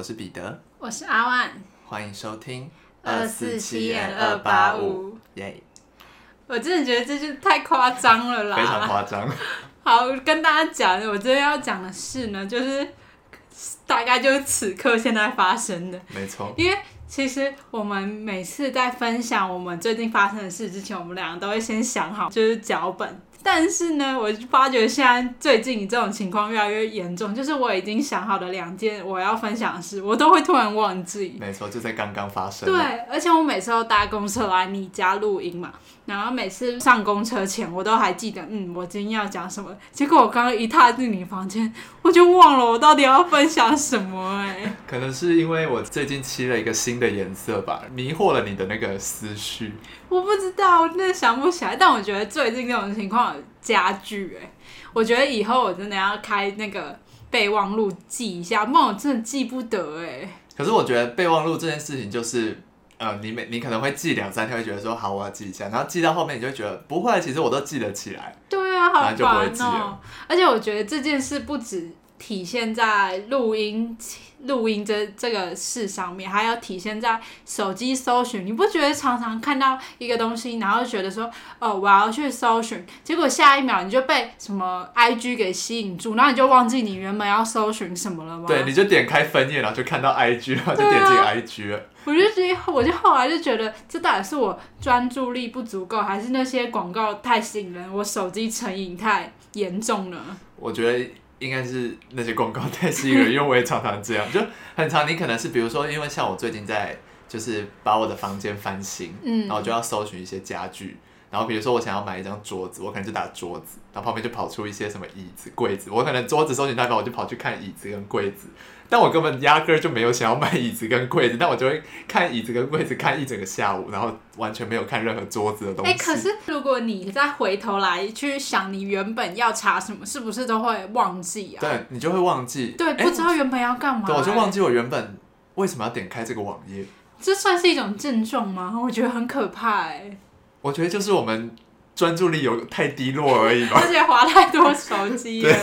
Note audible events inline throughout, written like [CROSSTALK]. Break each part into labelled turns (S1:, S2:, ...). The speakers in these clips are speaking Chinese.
S1: 我是彼得，
S2: 我是阿万，
S1: 欢迎收听
S2: 二四七点二八五，
S1: 耶！
S2: 我真的觉得这就太夸张了啦，
S1: 非常夸张。[LAUGHS]
S2: 好，跟大家讲，我今天要讲的事呢，就是大概就是此刻现在发生的，
S1: 没错。
S2: 因为其实我们每次在分享我们最近发生的事之前，我们两个都会先想好，就是脚本。但是呢，我就发觉现在最近这种情况越来越严重，就是我已经想好的两件我要分享的事，我都会突然忘记。
S1: 没错，就在刚刚发生。
S2: 对，而且我每次都搭公车来你家录音嘛，然后每次上公车前，我都还记得，嗯，我今天要讲什么。结果我刚刚一踏进你房间，我就忘了我到底要分享什么哎、欸。[LAUGHS]
S1: 可能是因为我最近漆了一个新的颜色吧，迷惑了你的那个思绪。
S2: 我不知道，我真的想不起来。但我觉得最近这种情况加剧，哎，我觉得以后我真的要开那个备忘录记一下，不然我真的记不得哎。
S1: 可是我觉得备忘录这件事情就是，呃，你每你可能会记两三天，会觉得说好，我要记一下，然后记到后面你就会觉得不会，其实我都记得起来。
S2: 对啊，好烦哦。而且我觉得这件事不止体现在录音。录音这这个事上面，还要体现在手机搜寻。你不觉得常常看到一个东西，然后觉得说，哦，我要去搜寻，结果下一秒你就被什么 IG 给吸引住，然后你就忘记你原本要搜寻什么了吗？
S1: 对，你就点开分页，然后就看到 IG，然后就点进 IG 了。啊、
S2: 我就觉得，我就后来就觉得，这到底是我专注力不足够，还是那些广告太吸引人，我手机成瘾太严重了？
S1: 我觉得。应该是那些广告太吸引人，因为我也常常这样，就很常。你可能是比如说，因为像我最近在就是把我的房间翻新，嗯，然后就要搜寻一些家具，然后比如说我想要买一张桌子，我可能就打桌子，然后旁边就跑出一些什么椅子、柜子，我可能桌子搜寻大概我就跑去看椅子跟柜子。但我根本压根儿就没有想要买椅子跟柜子，但我就会看椅子跟柜子看一整个下午，然后完全没有看任何桌子的东西。哎、欸，
S2: 可是如果你再回头来去想你原本要查什么，是不是都会忘记啊？
S1: 对，你就会忘记。
S2: 对，不知道原本要干嘛、欸。
S1: 对，我就忘记我原本为什么要点开这个网页。
S2: 这算是一种症状吗？我觉得很可怕哎、欸。
S1: 我觉得就是我们。专注力有太低落而已吧，
S2: 而且滑太多手机了，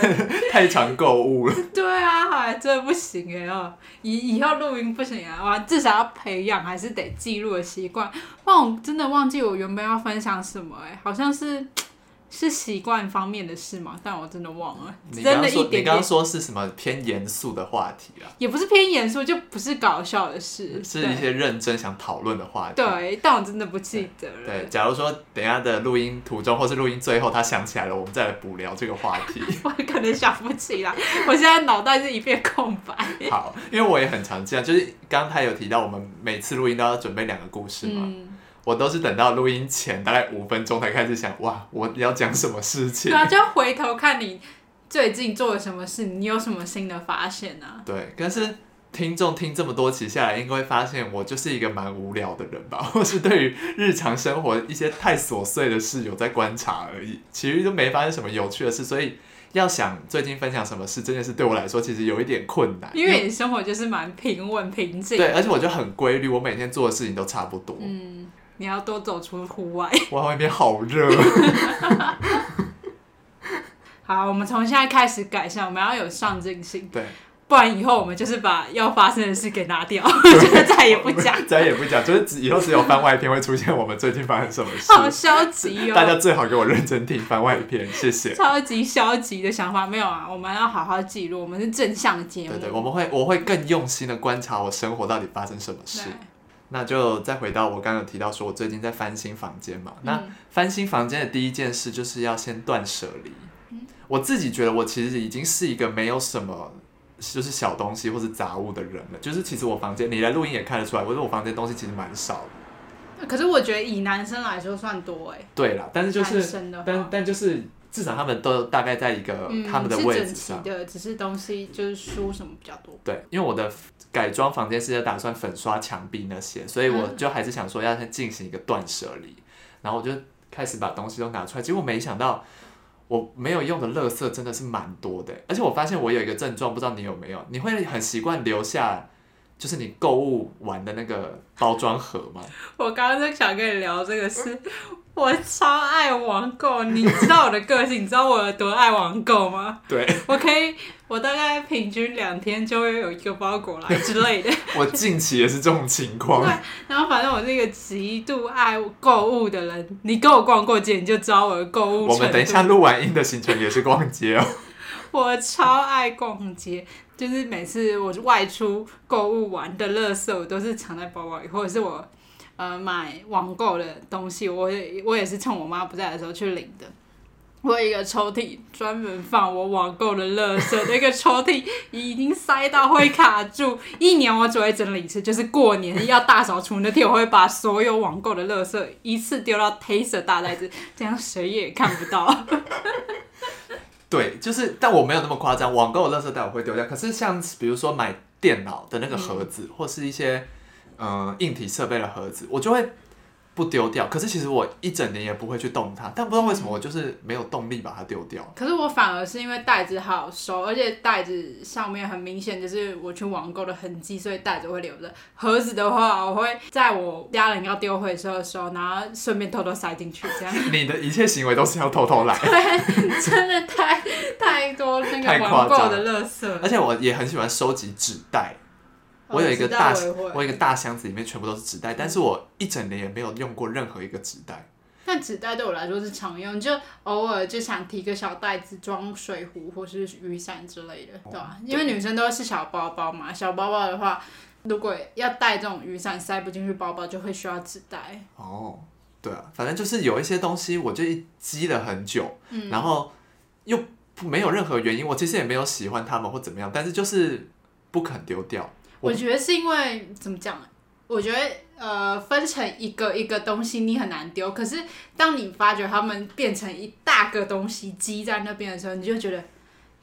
S1: 太常购物了。
S2: 对啊，好像真的不行哎哦，以以后录音不行啊，哇，至少要培养还是得记录的习惯。不然我真的忘记我原本要分享什么哎，好像是。是习惯方面的事吗？但我真的忘了。
S1: 你刚刚说，
S2: 真的一点点，
S1: 你刚刚说是什么偏严肃的话题啊？
S2: 也不是偏严肃，就不是搞笑的事，
S1: 是一些认真想讨论的话题。
S2: 对，但我真的不记得了。
S1: 对，假如说等一下的录音途中，或是录音最后他想起来了，我们再来补聊这个话题。[LAUGHS]
S2: 我可能想不起来，我现在脑袋是一片空白。
S1: 好，因为我也很常这样，就是刚刚他有提到，我们每次录音都要准备两个故事嘛。嗯我都是等到录音前大概五分钟才开始想，哇，我要讲什么事情？
S2: 对啊，就要回头看你最近做了什么事，你有什么新的发现啊？
S1: 对，但是听众听这么多期下来，应该会发现我就是一个蛮无聊的人吧？[LAUGHS] 或是对于日常生活一些太琐碎的事有在观察而已，其实都没发生什么有趣的事，所以要想最近分享什么事，这件事对我来说其实有一点困难。
S2: 因为你生活就是蛮平稳平静，
S1: 对，而且我就很规律，我每天做的事情都差不多。
S2: 嗯。你要多走出户外。[LAUGHS]
S1: 哇，外面好热。[LAUGHS]
S2: 好，我们从现在开始改善，我们要有上进心。
S1: 对。
S2: 不然以后我们就是把要发生的事给拿掉，[LAUGHS] 就是再也不讲。
S1: 再也不讲，就是以后只有番外篇会出现。我们最近发生什么事？
S2: 好消极哦！
S1: 大家最好给我认真听番外篇，谢谢。
S2: 超级消极的想法没有啊？我们要好好记录，我们是正向的节目。
S1: 对对，我们会，我会更用心的观察我生活到底发生什么事。那就再回到我刚刚有提到说，我最近在翻新房间嘛。嗯、那翻新房间的第一件事就是要先断舍离。嗯、我自己觉得我其实已经是一个没有什么就是小东西或是杂物的人了。就是其实我房间，你来录音也看得出来，我说我房间东西其实蛮少的。
S2: 可是我觉得以男生来说算多哎。
S1: 对啦，但是就是，但但就是。至少他们都大概在一个他们的位置上，
S2: 嗯、是整齐的，只是东西就是书什么比较多。
S1: 对，因为我的改装房间是要打算粉刷墙壁那些，所以我就还是想说要先进行一个断舍离，嗯、然后我就开始把东西都拿出来。结果没想到我没有用的垃圾真的是蛮多的，而且我发现我有一个症状，不知道你有没有？你会很习惯留下就是你购物完的那个包装盒吗？
S2: 我刚刚就想跟你聊这个事。我超爱网购，你知道我的个性，你知道我有多爱网购吗？
S1: 对，
S2: 我可以，我大概平均两天就会有一个包裹来之类的。[LAUGHS]
S1: 我近期也是这种情况。
S2: 对，然后反正我是一个极度爱购物的人，你跟我逛过街，你就知道我的购物。
S1: 我们等一下录完音的行程也是逛街哦。[LAUGHS]
S2: 我超爱逛街，就是每次我外出购物完的垃圾，我都是藏在包包里，或者是我。呃，买网购的东西，我也我也是趁我妈不在的时候去领的。我有一个抽屉专门放我网购的垃圾，那个抽屉已经塞到会卡住。一年我只会整理一次，就是过年要大扫除那天，我会把所有网购的垃圾一次丢到黑色大袋子，这样谁也看不到。[LAUGHS]
S1: 对，就是，但我没有那么夸张，网购的垃圾袋我会丢掉。可是像比如说买电脑的那个盒子，嗯、或是一些。嗯，硬体设备的盒子，我就会不丢掉。可是其实我一整年也不会去动它，但不知道为什么我就是没有动力把它丢掉。
S2: 可是我反而是因为袋子好收，而且袋子上面很明显就是我去网购的痕迹，所以袋子会留着。盒子的话，我会在我家人要丢回收的时候，然后顺便偷偷塞进去，这样。[LAUGHS]
S1: 你的一切行为都是要偷偷来。[LAUGHS]
S2: 对，真的太太多那个网购的垃圾。
S1: 而且我也很喜欢收集纸袋。我有一个大，我，我有一个大箱子，里面全部都是纸袋，但是我一整年也没有用过任何一个纸袋。
S2: 但纸袋对我来说是常用，就偶尔就想提个小袋子装水壶或是雨伞之类的，对吧？啊？因为女生都是小包包嘛，小包包的话，如果要带这种雨伞塞不进去包包，就会需要纸袋。
S1: 哦，对啊，反正就是有一些东西，我就积了很久，嗯，然后又没有任何原因，我其实也没有喜欢他们或怎么样，但是就是不肯丢掉。
S2: 我觉得是因为怎么讲？我觉得呃，分成一个一个东西你很难丢，可是当你发觉它们变成一大个东西积在那边的时候，你就觉得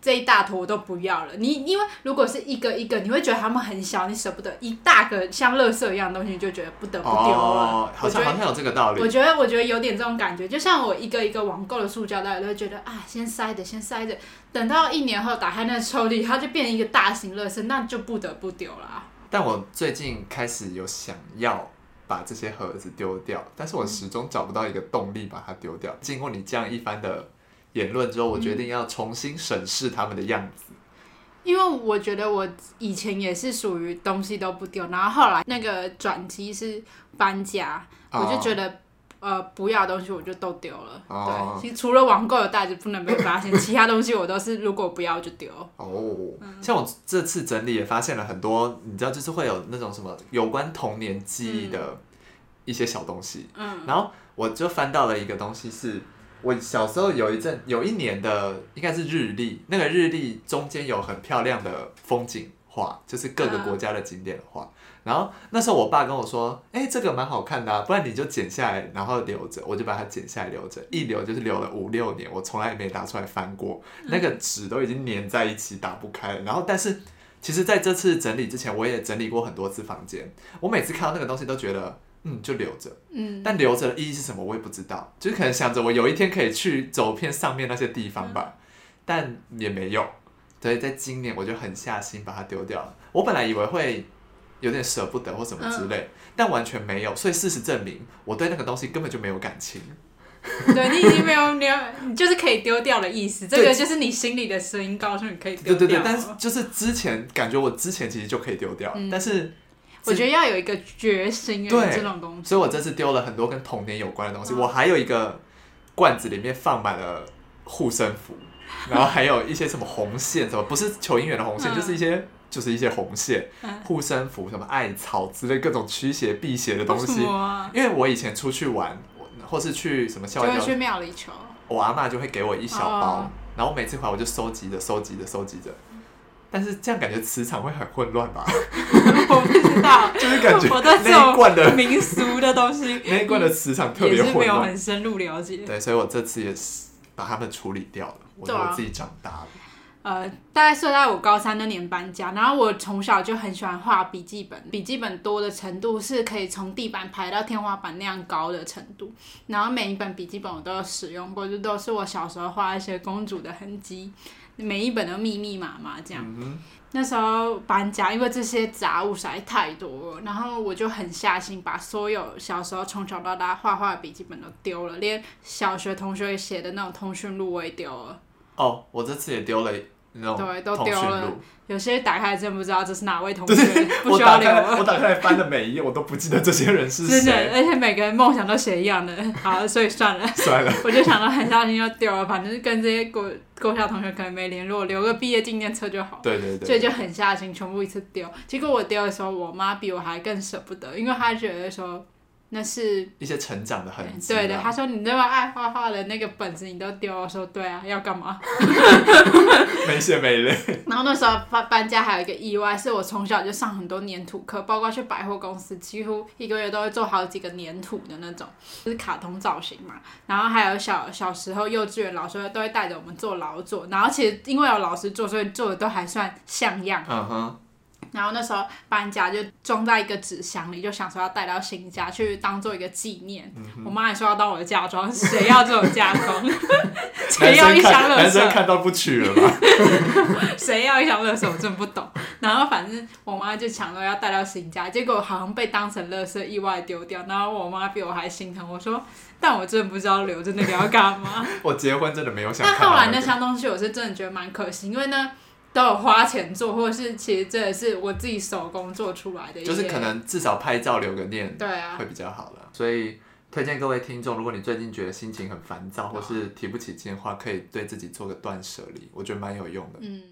S2: 这一大坨我都不要了。你因为如果是一个一个，你会觉得它们很小，你舍不得；一大个像垃圾一样的东西，你就觉得不得不丢了。
S1: 哦，好像好像有这个道理。
S2: 我觉得我觉得有点这种感觉，就像我一个一个网购的塑胶袋，我都会觉得啊，先塞着，先塞着，等到一年后打开那个抽屉，它就变成一个大型垃圾，那就不得不丢了。
S1: 但我最近开始有想要把这些盒子丢掉，但是我始终找不到一个动力把它丢掉。经过你这样一番的言论之后，我决定要重新审视他们的样子。
S2: 因为我觉得我以前也是属于东西都不丢，然后后来那个转机是搬家，我就觉得。呃，不要的东西我就都丢了。Oh. 对，其实除了网购的袋子不能被发现，[LAUGHS] 其他东西我都是如果不要就丢。
S1: 哦、oh. 嗯，像我这次整理也发现了很多，你知道，就是会有那种什么有关童年记忆的一些小东西。嗯，然后我就翻到了一个东西，是我小时候有一阵有一年的应该是日历，那个日历中间有很漂亮的风景画，就是各个国家的景点的画。Uh. 然后那时候我爸跟我说：“哎，这个蛮好看的啊，不然你就剪下来，然后留着。”我就把它剪下来留着，一留就是留了五六年，我从来也没拿出来翻过。那个纸都已经粘在一起，打不开了。然后，但是其实在这次整理之前，我也整理过很多次房间。我每次看到那个东西都觉得，嗯，就留着。嗯。但留着的意义是什么，我也不知道。就是可能想着我有一天可以去走遍上面那些地方吧，但也没有。所以在今年我就狠下心把它丢掉了。我本来以为会。有点舍不得或什么之类，嗯、但完全没有，所以事实证明我对那个东西根本就没有感情。
S2: 对，你已经没有，你你就是可以丢掉的意思。这个就是你心里的声音告诉你可以丢掉。
S1: 对对对，但是就是之前感觉我之前其实就可以丢掉，嗯、但是
S2: 我觉得要有一个决心。对这种东西，
S1: 所以我这次丢了很多跟童年有关的东西。嗯、我还有一个罐子里面放满了护身符，[LAUGHS] 然后还有一些什么红线，什么不是求姻缘的红线，嗯、就是一些。就是一些红线、护身符、什么艾草之类各种驱邪避邪的东西。啊、因为我以前出去玩，或是去什么校外，
S2: 去庙里求，
S1: 我阿嬷就会给我一小包，哦、然后每次回来我就收集着、收集着、收集着。但是这样感觉磁场会很混乱吧？[LAUGHS]
S2: 我不知道，[LAUGHS]
S1: 就是感觉那一罐的
S2: 民俗的东西，
S1: 那一罐的磁场特别混乱，没
S2: 有很深入了解。
S1: 对，所以我这次也是把它们处理掉了。我觉得我自己长大了。
S2: 呃，大概是在我高三那年搬家，然后我从小就很喜欢画笔记本，笔记本多的程度是可以从地板排到天花板那样高的程度。然后每一本笔记本我都有使用过，就都是我小时候画一些公主的痕迹，每一本都密密麻麻这样。嗯、那时候搬家，因为这些杂物实在太多了，然后我就狠下心把所有小时候从小到大画画的笔记本都丢了，连小学同学写的那种通讯录我也丢了。
S1: 哦，我这次也丢了。
S2: 对，都丢了。有些打开真不知道这是哪位同
S1: 学，
S2: 不需要 [LAUGHS] 留。
S1: 我打开翻的每一页，我都不记得这些人是谁。
S2: 真的，而且每个人梦想都写一样的，[LAUGHS] 好，所以算了。
S1: 算了。[LAUGHS]
S2: 我就想到很下心要丢了，反正跟这些国国小同学可能没联络，留个毕业纪念册就好。
S1: 对对对。
S2: 所以就很下心，全部一次丢。结果我丢的时候，我妈比我还更舍不得，因为她觉得说。那是
S1: 一些成长的痕迹。
S2: 对的，他说你那么爱画画的那个本子你都丢了，我说对啊，要干嘛？[LAUGHS]
S1: 没血没泪。[LAUGHS]
S2: 然后那时候搬搬家还有一个意外，是我从小就上很多粘土课，包括去百货公司，几乎一个月都会做好几个粘土的那种，就是卡通造型嘛。然后还有小小时候幼稚园老师都会带着我们做劳作，然后其实因为有老师做，所以做的都还算像样。嗯哼。然后那时候搬家就装在一个纸箱里，就想说要带到新家去当做一个纪念。嗯、我妈还说要当我的嫁妆，谁要这种嫁妆？谁要一箱乐色？
S1: 男生看到不娶了吧？[LAUGHS]
S2: 谁要一箱乐色？我真不懂。然后反正我妈就抢着要带到新家，结果好像被当成乐色意外丢掉。然后我妈比我还心疼，我说，但我真的不知道留着那个要干嘛。[LAUGHS]
S1: 我结婚真的没有想、那个。
S2: 但后来那箱东西我是真的觉得蛮可惜，因为呢。都有花钱做，或者是其实这也是我自己手工做出来的。
S1: 就是可能至少拍照留个念，
S2: 对啊，
S1: 会比较好了。所以推荐各位听众，如果你最近觉得心情很烦躁，或是提不起劲的话，可以对自己做个断舍离，我觉得蛮有用的。嗯。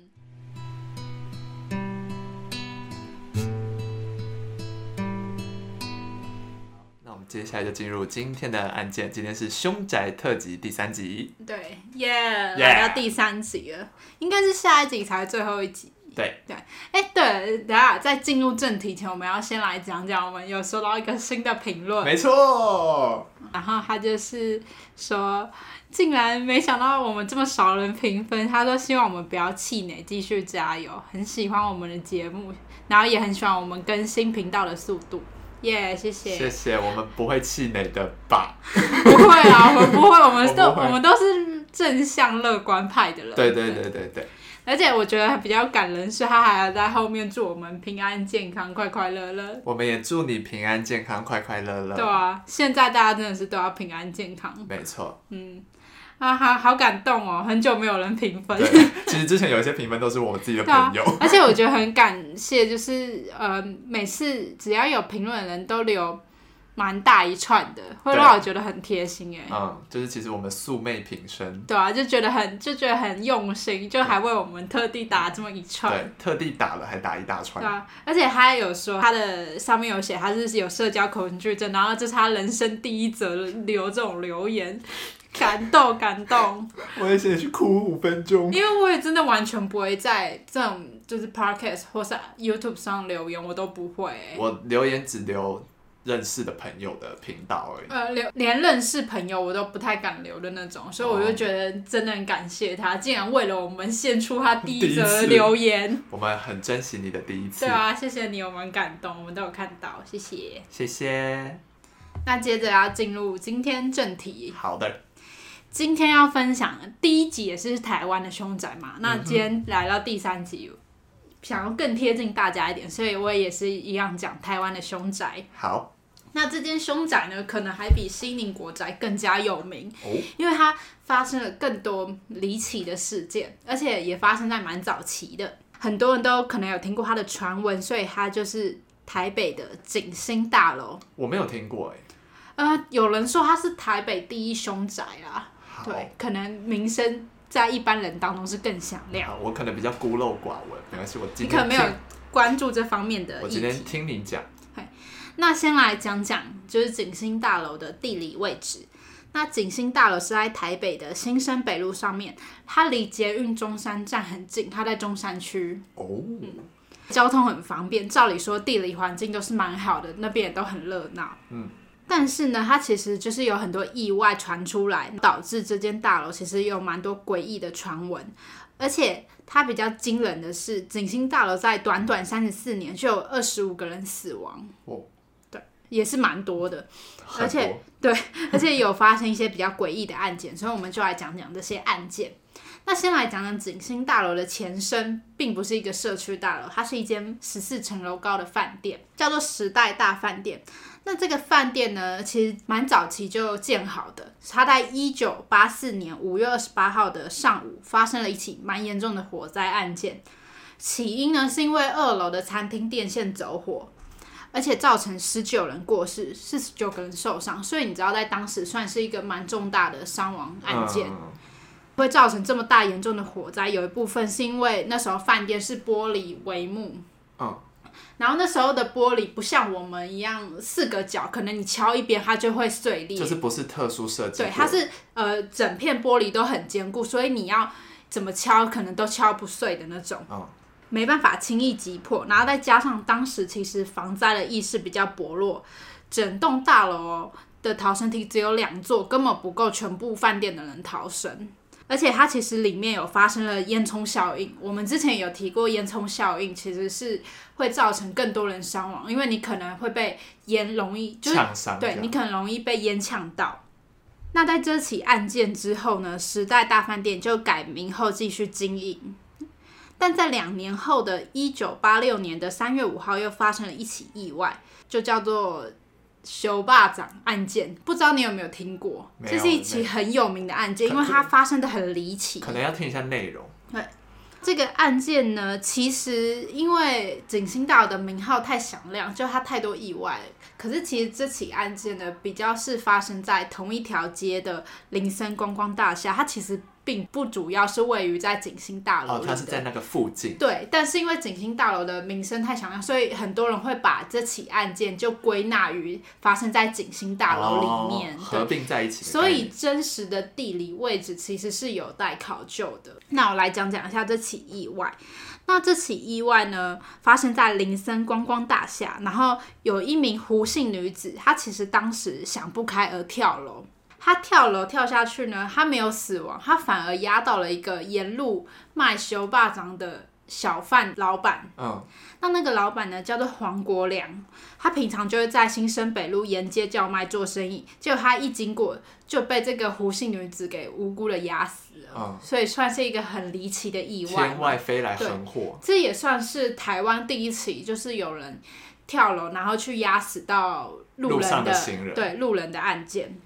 S1: 接下来就进入今天的案件，今天是凶宅特辑第三集。
S2: 对，耶、yeah, 来到第三集了，应该是下一集才是最后一集。
S1: 对
S2: 对，哎、欸，对，等下在进入正题前，我们要先来讲讲，我们有收到一个新的评论。
S1: 没错，
S2: 然后他就是说，竟然没想到我们这么少人评分，他说希望我们不要气馁，继续加油，很喜欢我们的节目，然后也很喜欢我们更新频道的速度。耶、yeah，谢谢。
S1: 谢谢，我们不会气馁的吧？[LAUGHS]
S2: 不会啊，我们不会，我们都我，我们都是正向乐观派的人。
S1: 对对对对对。
S2: 而且我觉得比较感人是，他还要在后面祝我们平安健康、快快乐乐。
S1: 我们也祝你平安健康、快快乐乐。
S2: 对啊，现在大家真的是都要平安健康。
S1: 没错。嗯。
S2: 啊，哈好感动哦！很久没有人评分。
S1: 其实之前有一些评分都是我自己的朋友。
S2: 啊、而且我觉得很感谢，就是呃，每次只要有评论的人都留蛮大一串的，会让我觉得很贴心哎。
S1: 嗯，就是其实我们素昧平生。
S2: 对啊，就觉得很就觉得很用心，就还为我们特地打这么一串。
S1: 对，特地打了还打一大串。
S2: 对啊，而且他还有说他的上面有写他是有社交恐惧症，然后这是他人生第一则留这种留言。感动，感动。
S1: 我也想去哭五分钟。因
S2: 为我也真的完全不会在这种就是 podcast 或是 YouTube 上留言，我都不会。
S1: 我留言只留认识的朋友的频道而已。
S2: 呃，留连认识朋友我都不太敢留的那种，所以我就觉得真的很感谢他，竟然为了我们献出他第一则留言。
S1: 我们很珍惜你的第一次。
S2: 对啊，谢谢你，我们感动，我们都有看到，谢谢。
S1: 谢谢。
S2: 那接着要进入今天正题。
S1: 好的。
S2: 今天要分享的第一集也是台湾的凶宅嘛，那今天来到第三集，想要更贴近大家一点，所以我也是一样讲台湾的凶宅。
S1: 好，
S2: 那这间凶宅呢，可能还比西宁国宅更加有名，哦，因为它发生了更多离奇的事件，而且也发生在蛮早期的，很多人都可能有听过它的传闻，所以它就是台北的景星大楼。
S1: 我没有听过哎，
S2: 呃，有人说它是台北第一凶宅啊。对，可能名声在一般人当中是更响亮。
S1: 我可能比较孤陋寡闻，没关系，我今天
S2: 你可能没有关注这方面的。
S1: 我今天听你讲。
S2: 那先来讲讲就是景星大楼的地理位置。那景星大楼是在台北的新生北路上面，它离捷运中山站很近，它在中山区。哦。嗯，交通很方便，照理说地理环境都是蛮好的，那边也都很热闹。嗯。但是呢，它其实就是有很多意外传出来，导致这间大楼其实有蛮多诡异的传闻。而且它比较惊人的是，景星大楼在短短三十四年就有二十五个人死亡。哦，对，也是蛮多的。而且对，而且有发生一些比较诡异的案件，所以我们就来讲讲这些案件。那先来讲讲景星大楼的前身，并不是一个社区大楼，它是一间十四层楼高的饭店，叫做时代大饭店。那这个饭店呢，其实蛮早期就建好的。它在一九八四年五月二十八号的上午，发生了一起蛮严重的火灾案件。起因呢，是因为二楼的餐厅电线走火，而且造成十九人过世，四十九个人受伤。所以你知道，在当时算是一个蛮重大的伤亡案件。嗯会造成这么大严重的火灾，有一部分是因为那时候饭店是玻璃帷幕，嗯，然后那时候的玻璃不像我们一样四个角，可能你敲一边它就会碎裂，
S1: 就是不是特殊设计，
S2: 对，它是呃整片玻璃都很坚固，所以你要怎么敲可能都敲不碎的那种，嗯，没办法轻易击破，然后再加上当时其实防灾的意识比较薄弱，整栋大楼的逃生梯只有两座，根本不够全部饭店的人逃生。而且它其实里面有发生了烟囱效应，我们之前有提过烟囱效应其实是会造成更多人伤亡，因为你可能会被烟容易就是对你可能容易被烟呛到。那在这起案件之后呢，时代大饭店就改名后继续经营，但在两年后的一九八六年的三月五号又发生了一起意外，就叫做。修霸掌案件，不知道你有没有听过？这是一起很有名的案件，因为它发生的很离奇。
S1: 可能要听一下内容。
S2: 对，这个案件呢，其实因为景星大楼的名号太响亮，就它太多意外。可是其实这起案件呢，比较是发生在同一条街的林森观光大厦，它其实。并不主要是位于在景星大楼，
S1: 哦，它是在那个附近。
S2: 对，但是因为景星大楼的名声太响亮，所以很多人会把这起案件就归纳于发生在景星大楼里面，
S1: 哦，合并在一起。
S2: 所以真实的地理位置其实是有待考究的。那我来讲讲一下这起意外。那这起意外呢，发生在林森观光大厦，然后有一名胡姓女子，她其实当时想不开而跳楼。他跳楼跳下去呢，他没有死亡，他反而压到了一个沿路卖修霸掌的小贩老板。嗯，那那个老板呢，叫做黄国良，他平常就是在新生北路沿街叫卖做生意，结果他一经过就被这个胡姓女子给无辜的压死了。嗯，所以算是一个很离奇的意外。
S1: 天外飞来横祸，
S2: 这也算是台湾第一起，就是有人跳楼然后去压死到路人的，对，路人的案件。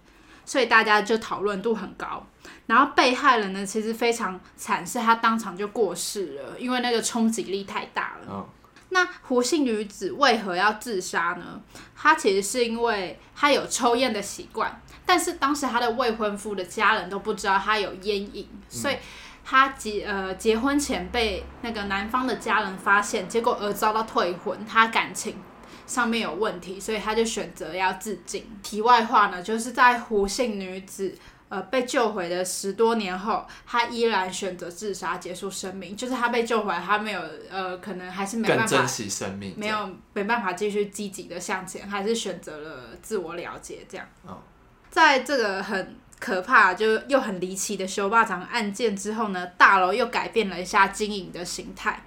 S2: 所以大家就讨论度很高，然后被害人呢，其实非常惨，是他当场就过世了，因为那个冲击力太大了。Oh. 那胡姓女子为何要自杀呢？她其实是因为她有抽烟的习惯，但是当时她的未婚夫的家人都不知道她有烟瘾，所以她结呃结婚前被那个男方的家人发现，结果而遭到退婚，她感情。上面有问题，所以他就选择要自尽。题外话呢，就是在胡姓女子呃被救回的十多年后，他依然选择自杀结束生命。就是他被救回来，他没有呃，可能还是没办法
S1: 珍惜生命，
S2: 没有没办法继续积极的向前，还是选择了自我了结这样。哦，在这个很可怕就又很离奇的修霸长案件之后呢，大楼又改变了一下经营的形态。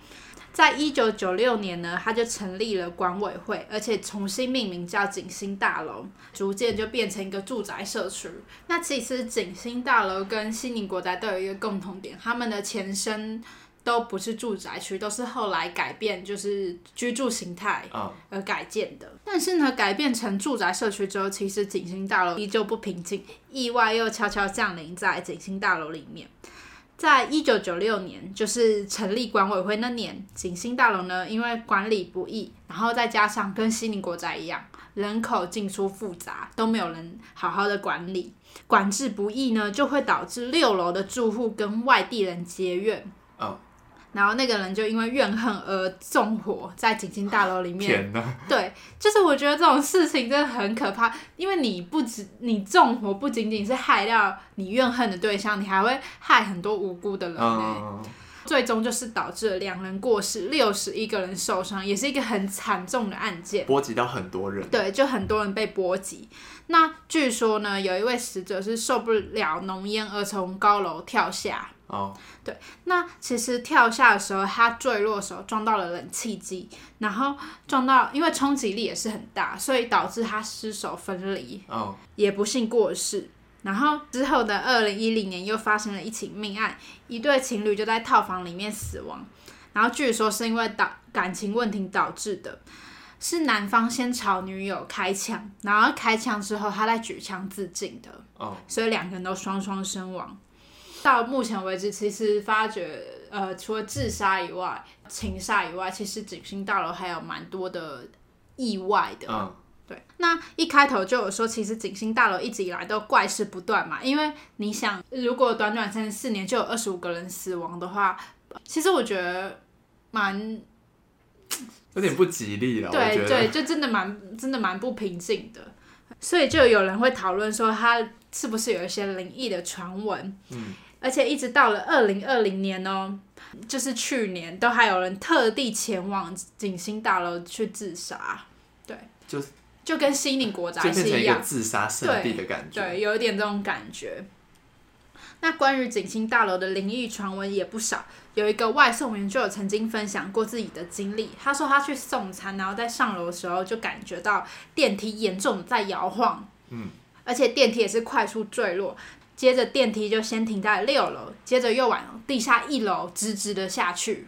S2: 在一九九六年呢，他就成立了管委会，而且重新命名叫景星大楼，逐渐就变成一个住宅社区。那其实景星大楼跟西宁国宅都有一个共同点，他们的前身都不是住宅区，都是后来改变就是居住形态而改建的。但是呢，改变成住宅社区之后，其实景星大楼依旧不平静，意外又悄悄降临在景星大楼里面。在一九九六年，就是成立管委会那年，景星大楼呢，因为管理不易，然后再加上跟西宁国宅一样，人口进出复杂，都没有人好好的管理，管制不易呢，就会导致六楼的住户跟外地人结怨。Oh. 然后那个人就因为怨恨而纵火在景星大楼里面。天哪！对，就是我觉得这种事情真的很可怕，因为你不止你纵火，不仅仅是害掉你怨恨的对象，你还会害很多无辜的人呢。最终就是导致了两人过世，六十一个人受伤，也是一个很惨重的案件，
S1: 波及到很多人。
S2: 对，就很多人被波及。那据说呢，有一位死者是受不了浓烟而从高楼跳下。
S1: 哦，
S2: 对，那其实跳下的时候，他坠落的时候撞到了冷气机，然后撞到，因为冲击力也是很大，所以导致他失手分离，
S1: 哦，
S2: 也不幸过世。然后之后的二零一零年又发生了一起命案，一对情侣就在套房里面死亡，然后据说是因为导感情问题导致的，是男方先朝女友开枪，然后开枪之后他再举枪自尽的，
S1: 哦，
S2: 所以两个人都双双身亡。到目前为止，其实发觉，呃，除了自杀以外，情杀以外，其实景星大楼还有蛮多的意外的。
S1: 嗯，
S2: 对。那一开头就有说，其实景星大楼一直以来都怪事不断嘛，因为你想，如果短短三十四年就有二十五个人死亡的话，其实我觉得蛮
S1: 有点不吉利了。
S2: 对对，就真的蛮真的蛮不平静的，所以就有人会讨论说，他是不是有一些灵异的传闻？
S1: 嗯。
S2: 而且一直到了二零二零年哦，就是去年都还有人特地前往景星大楼去自杀，对，
S1: 就
S2: 就跟西宁国宅是一
S1: 样，自杀圣地的感觉，
S2: 对，对，有一点这种感觉。那关于景星大楼的灵异传闻也不少，有一个外送员就有曾经分享过自己的经历，他说他去送餐，然后在上楼的时候就感觉到电梯严重的在摇晃，
S1: 嗯，
S2: 而且电梯也是快速坠落。接着电梯就先停在六楼，接着又往地下一楼直直的下去，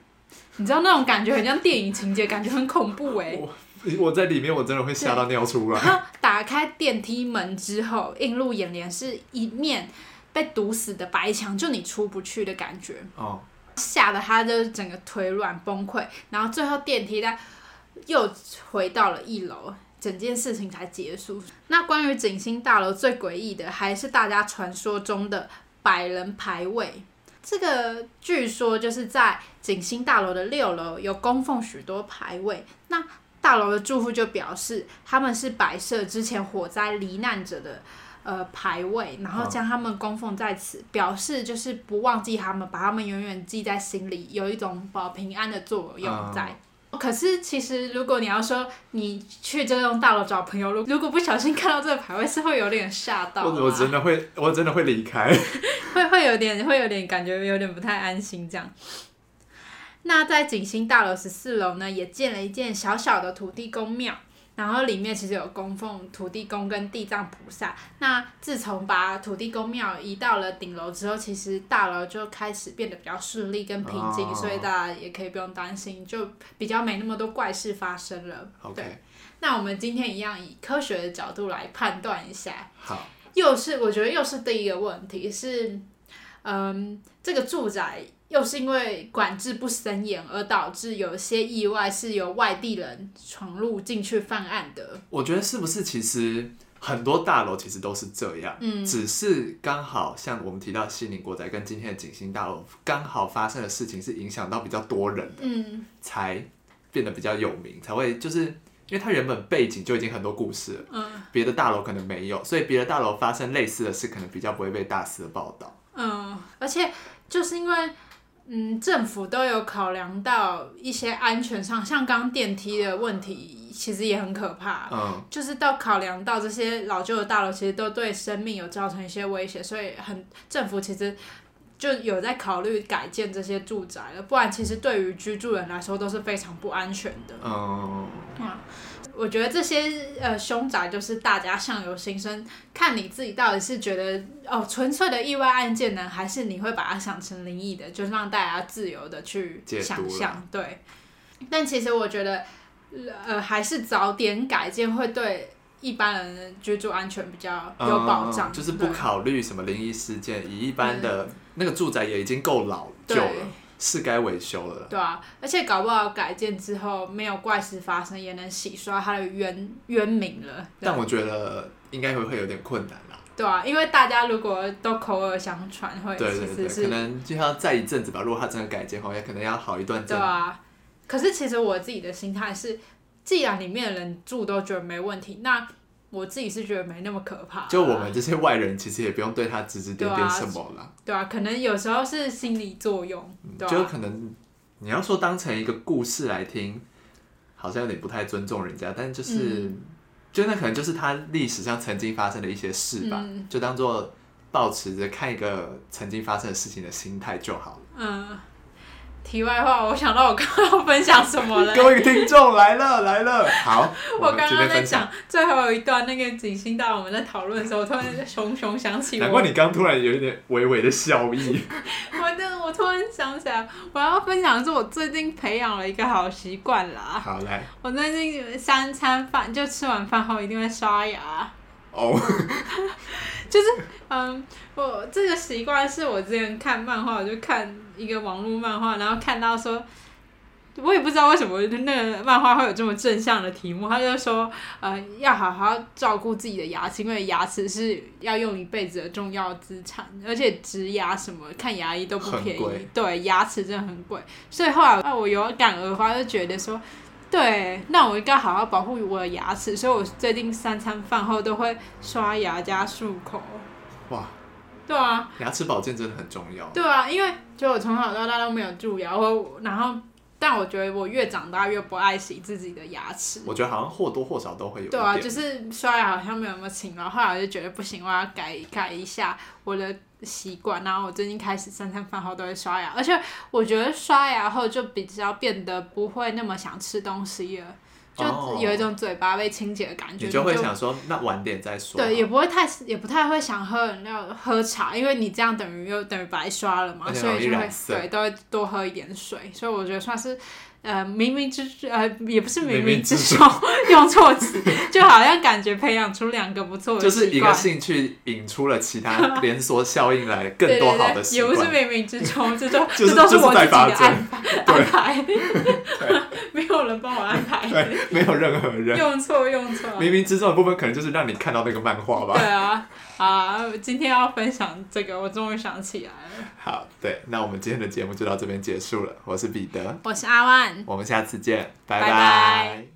S2: 你知道那种感觉很像电影情节，感觉很恐怖哎、欸。[LAUGHS]
S1: 我 [LAUGHS] 我在里面，我真的会吓到尿出来。
S2: 然后打开电梯门之后，映入眼帘是一面被堵死的白墙，就你出不去的感觉。
S1: 哦，
S2: 吓得他就整个腿软崩溃，然后最后电梯在又回到了一楼。整件事情才结束。那关于景星大楼最诡异的，还是大家传说中的百人牌位。这个据说就是在景星大楼的六楼有供奉许多牌位。那大楼的住户就表示，他们是摆设之前火灾罹难者的呃牌位，然后将他们供奉在此，哦，表示就是不忘记他们，把他们永远记在心里，有一种保平安的作用在。嗯可是，其实如果你要说你去这栋大楼找朋友，如如果不小心看到这个牌位，是会有点吓到。
S1: 我我真的会，我真的会离开，[LAUGHS]
S2: 会会有点，会有点感觉有点不太安心这样。那在景星大楼十四楼呢，也建了一间小小的土地公庙。然后里面其实有供奉土地公跟地藏菩萨。那自从把土地公庙移到了顶楼之后，其实大楼就开始变得比较顺利跟平静，oh. 所以大家也可以不用担心，就比较没那么多怪事发生了。对，那我们今天一样以科学的角度来判断一下。
S1: 好，
S2: 又是我觉得又是第一个问题是，嗯，这个住宅。又是因为管制不森严而导致有些意外，是由外地人闯入进去犯案的。
S1: 我觉得是不是其实很多大楼其实都是这样，嗯，只是刚好像我们提到西宁国宅跟今天的景星大楼，刚好发生的事情是影响到比较多人的，嗯，才变得比较有名，才会就是因为它原本背景就已经很多故事了，嗯，别的大楼可能没有，所以别的大楼发生类似的事，可能比较不会被大肆的报道，
S2: 嗯，而且就是因为。嗯，政府都有考量到一些安全上，像刚刚电梯的问题，其实也很可怕。
S1: 嗯，
S2: 就是到考量到这些老旧的大楼，其实都对生命有造成一些威胁，所以很政府其实就有在考虑改建这些住宅了。不然，其实对于居住人来说都是非常不安全的。
S1: 嗯。
S2: 嗯我觉得这些呃凶宅就是大家相由心生，看你自己到底是觉得哦纯粹的意外案件呢，还是你会把它想成灵异的，就是让大家自由的去想象。对，但其实我觉得呃还是早点改建会对一般人的居住安全比较有保障。
S1: 嗯，就是不考虑什么灵异事件，以一般的那个住宅也已经够老旧了。是该维修了。
S2: 对啊，而且搞不好改建之后没有怪事发生，也能洗刷他的冤冤名了。
S1: 但我觉得应该会会有点困难啦。
S2: 对啊，因为大家如果都口耳相传，会
S1: 对对对，可能就像再一阵子吧。如果他真的改建后，也可能要好一段。
S2: 对啊，可是其实我自己的心态是，既然里面的人住都觉得没问题，那我自己是觉得没那么可怕。
S1: 就我们这些外人，其实也不用对他指指点点什么了。
S2: 对啊，可能有时候是心理作用。
S1: 就可能你要说当成一个故事来听，好像有点不太尊重人家，但就是，嗯、就那可能就是他历史上曾经发生的一些事吧，嗯、就当做保持着看一个曾经发生的事情的心态就好了。
S2: 嗯。题外话，我想到我刚刚要分享什么了。
S1: 各位听众来了来了，好。[LAUGHS]
S2: 我刚刚在讲最后一段那个景星大，我们在讨论的时候，我突然熊熊想起。
S1: 难怪你刚突然有一点微微的笑意。[LAUGHS]
S2: 我的，我突然想起来，我要分享的是我最近培养了一个好习惯啦。
S1: 好来。
S2: 我最近三餐饭就吃完饭后一定会刷牙。
S1: 哦。[LAUGHS]
S2: 就是嗯，我这个习惯是我之前看漫画，我就看。一个网络漫画，然后看到说，我也不知道为什么那个漫画会有这么正向的题目。他就说，呃，要好好照顾自己的牙齿，因为牙齿是要用一辈子的重要资产，而且植牙什么看牙医都不便宜。对，牙齿真的很贵。所以后来我有感而发，就觉得说，对，那我应该好好保护我的牙齿。所以我最近三餐饭后都会刷牙加漱口。哇。对啊，
S1: 牙齿保健真的很重要。
S2: 对啊，因为就我从小到大都没有蛀牙，我然后，但我觉得我越长大越不爱惜自己的牙齿。
S1: 我觉得好像或多或少都会有。
S2: 对啊，就是刷牙好像没有那么勤，然后后来我就觉得不行，我要改改一下我的习惯。然后我最近开始三餐饭后都会刷牙，而且我觉得刷牙后就比较变得不会那么想吃东西了。就有一种嘴巴被清洁的感觉，
S1: 你就会想说，那晚点再说。
S2: 对，也不会太，也不太会想喝饮料、喝茶，因为你这样等于又等于白刷了嘛，所以就会对都会多喝一点水，所以我觉得算是。呃，冥冥之呃，也不是冥冥之中 [LAUGHS] 用错词，就好像感觉培养出两个不错的，
S1: 就是一个兴趣引出了其他连锁效应来更多好的习惯。
S2: 也不是冥冥之中，这都 [LAUGHS] 这都是我自己的安排，安排，没 [LAUGHS] 有人帮我安排，[LAUGHS]
S1: 对，没有任何人
S2: 用错用错。
S1: 冥冥之中的部分，可能就是让你看到那个漫画吧。
S2: 对啊。啊，今天要分享这个，我终于想起来了。
S1: 好，对，那我们今天的节目就到这边结束了。我是彼得，
S2: 我是阿万，
S1: 我们下次见，拜拜。拜拜。